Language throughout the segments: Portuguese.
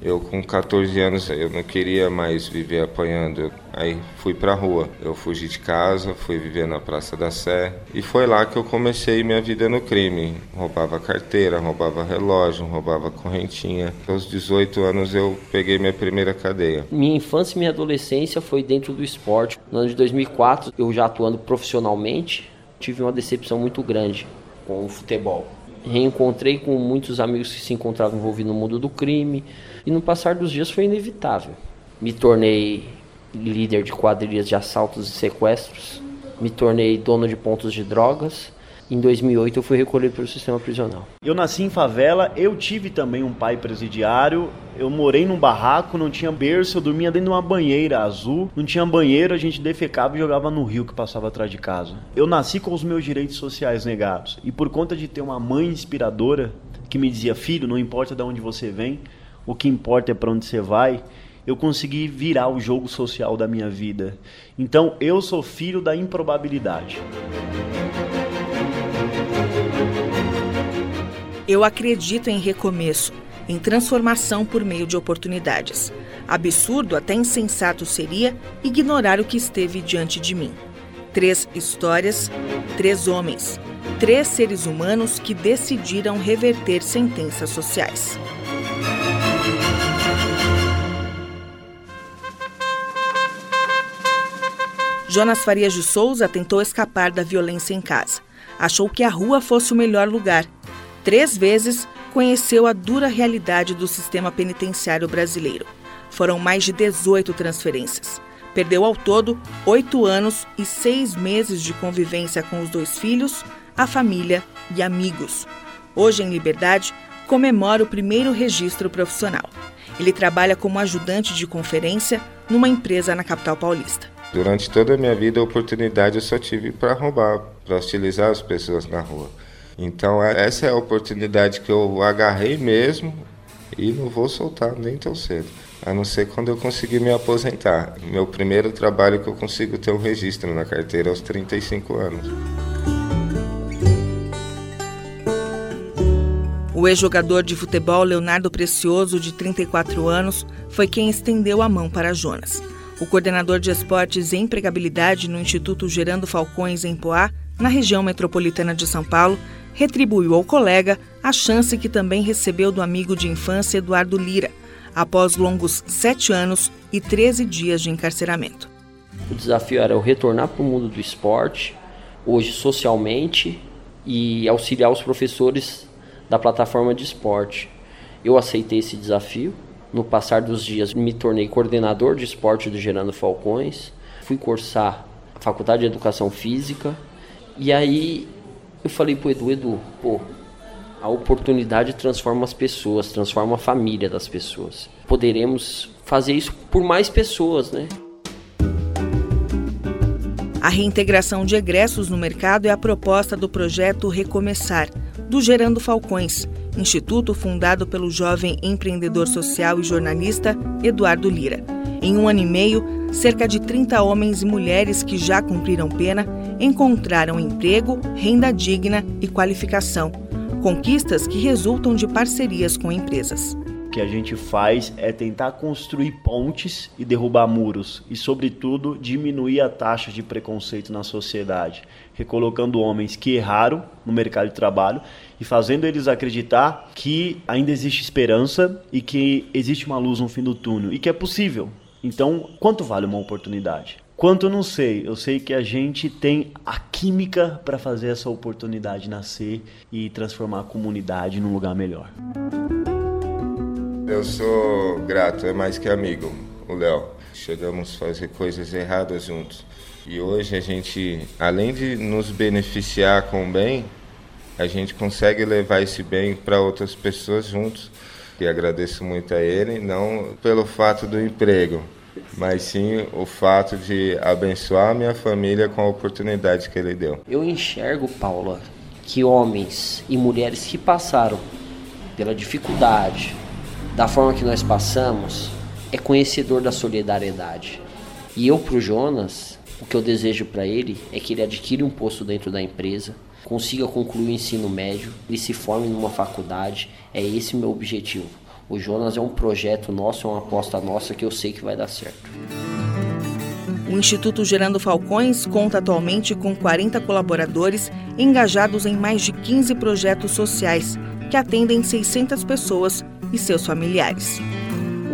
Eu com 14 anos eu não queria mais viver apanhando. Aí fui pra rua. Eu fugi de casa, fui viver na Praça da Sé e foi lá que eu comecei minha vida no crime. Roubava carteira, roubava relógio, roubava correntinha. Aos 18 anos eu peguei minha primeira cadeia. Minha infância e minha adolescência foi dentro do esporte. No ano de 2004, eu já atuando profissionalmente, tive uma decepção muito grande com o futebol reencontrei com muitos amigos que se encontravam envolvidos no mundo do crime. E no passar dos dias foi inevitável. Me tornei líder de quadrilhas de assaltos e sequestros, me tornei dono de pontos de drogas em 2008 eu fui recolhido pelo sistema prisional. Eu nasci em favela, eu tive também um pai presidiário, eu morei num barraco, não tinha berço, eu dormia dentro de uma banheira azul, não tinha banheiro, a gente defecava e jogava no rio que passava atrás de casa. Eu nasci com os meus direitos sociais negados e por conta de ter uma mãe inspiradora que me dizia: "Filho, não importa de onde você vem, o que importa é para onde você vai", eu consegui virar o jogo social da minha vida. Então, eu sou filho da improbabilidade. Eu acredito em recomeço, em transformação por meio de oportunidades. Absurdo, até insensato seria ignorar o que esteve diante de mim. Três histórias, três homens, três seres humanos que decidiram reverter sentenças sociais. Jonas Farias de Souza tentou escapar da violência em casa. Achou que a rua fosse o melhor lugar Três vezes conheceu a dura realidade do sistema penitenciário brasileiro. Foram mais de 18 transferências. Perdeu ao todo oito anos e seis meses de convivência com os dois filhos, a família e amigos. Hoje, em liberdade, comemora o primeiro registro profissional. Ele trabalha como ajudante de conferência numa empresa na capital paulista. Durante toda a minha vida, a oportunidade eu só tive para roubar, para hostilizar as pessoas na rua. Então é, essa é a oportunidade que eu agarrei mesmo e não vou soltar nem tão cedo. A não ser quando eu conseguir me aposentar. Meu primeiro trabalho que eu consigo ter um registro na carteira aos 35 anos. O ex-jogador de futebol Leonardo Precioso, de 34 anos, foi quem estendeu a mão para Jonas. O coordenador de esportes e empregabilidade no Instituto Gerando Falcões em Poá, na região metropolitana de São Paulo, retribuiu ao colega a chance que também recebeu do amigo de infância Eduardo Lira, após longos sete anos e 13 dias de encarceramento. O desafio era eu retornar para o mundo do esporte, hoje socialmente, e auxiliar os professores da plataforma de esporte. Eu aceitei esse desafio. No passar dos dias, me tornei coordenador de esporte do Gerando Falcões. Fui cursar a Faculdade de Educação Física. E aí eu falei pro Edu, Edu, pô, a oportunidade transforma as pessoas, transforma a família das pessoas. Poderemos fazer isso por mais pessoas, né? A reintegração de egressos no mercado é a proposta do projeto Recomeçar, do Gerando Falcões, instituto fundado pelo jovem empreendedor social e jornalista Eduardo Lira. Em um ano e meio, cerca de 30 homens e mulheres que já cumpriram pena encontraram emprego, renda digna e qualificação. Conquistas que resultam de parcerias com empresas. O que a gente faz é tentar construir pontes e derrubar muros e, sobretudo, diminuir a taxa de preconceito na sociedade, recolocando homens que erraram no mercado de trabalho e fazendo eles acreditar que ainda existe esperança e que existe uma luz no fim do túnel e que é possível. Então, quanto vale uma oportunidade? Quanto eu não sei, eu sei que a gente tem a química para fazer essa oportunidade nascer e transformar a comunidade num lugar melhor. Eu sou grato, é mais que amigo, o Léo. Chegamos a fazer coisas erradas juntos. E hoje a gente, além de nos beneficiar com o bem, a gente consegue levar esse bem para outras pessoas juntos que agradeço muito a ele, não pelo fato do emprego, mas sim o fato de abençoar a minha família com a oportunidade que ele deu. Eu enxergo, Paula, que homens e mulheres que passaram pela dificuldade, da forma que nós passamos, é conhecedor da solidariedade. E eu pro Jonas, o que eu desejo para ele é que ele adquira um posto dentro da empresa, consiga concluir o ensino médio, ele se forme numa faculdade. É esse o meu objetivo. O Jonas é um projeto nosso, é uma aposta nossa que eu sei que vai dar certo. O Instituto Gerando Falcões conta atualmente com 40 colaboradores engajados em mais de 15 projetos sociais que atendem 600 pessoas e seus familiares.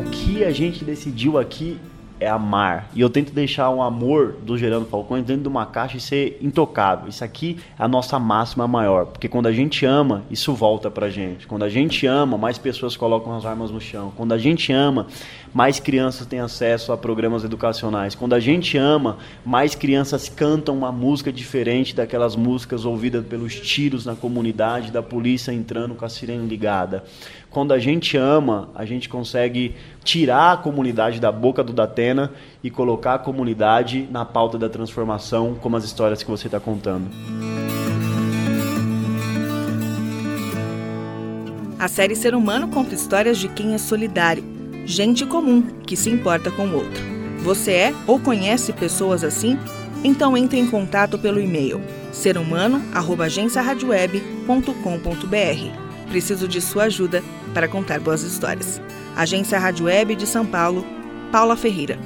O que a gente decidiu aqui é amar. E eu tento deixar um amor do Gerando Falcões dentro de uma caixa e ser intocável. Isso aqui é a nossa máxima maior. Porque quando a gente ama, isso volta pra gente. Quando a gente ama, mais pessoas colocam as armas no chão. Quando a gente ama, mais crianças têm acesso a programas educacionais. Quando a gente ama, mais crianças cantam uma música diferente daquelas músicas ouvidas pelos tiros na comunidade, da polícia entrando com a sirene ligada. Quando a gente ama, a gente consegue tirar a comunidade da boca do Datena e colocar a comunidade na pauta da transformação, como as histórias que você está contando. A série Ser Humano conta histórias de quem é solidário, gente comum que se importa com o outro. Você é ou conhece pessoas assim? Então entre em contato pelo e-mail serhumano@agenciaradioweb.com.br. Preciso de sua ajuda para contar boas histórias. Agência Rádio Web de São Paulo, Paula Ferreira.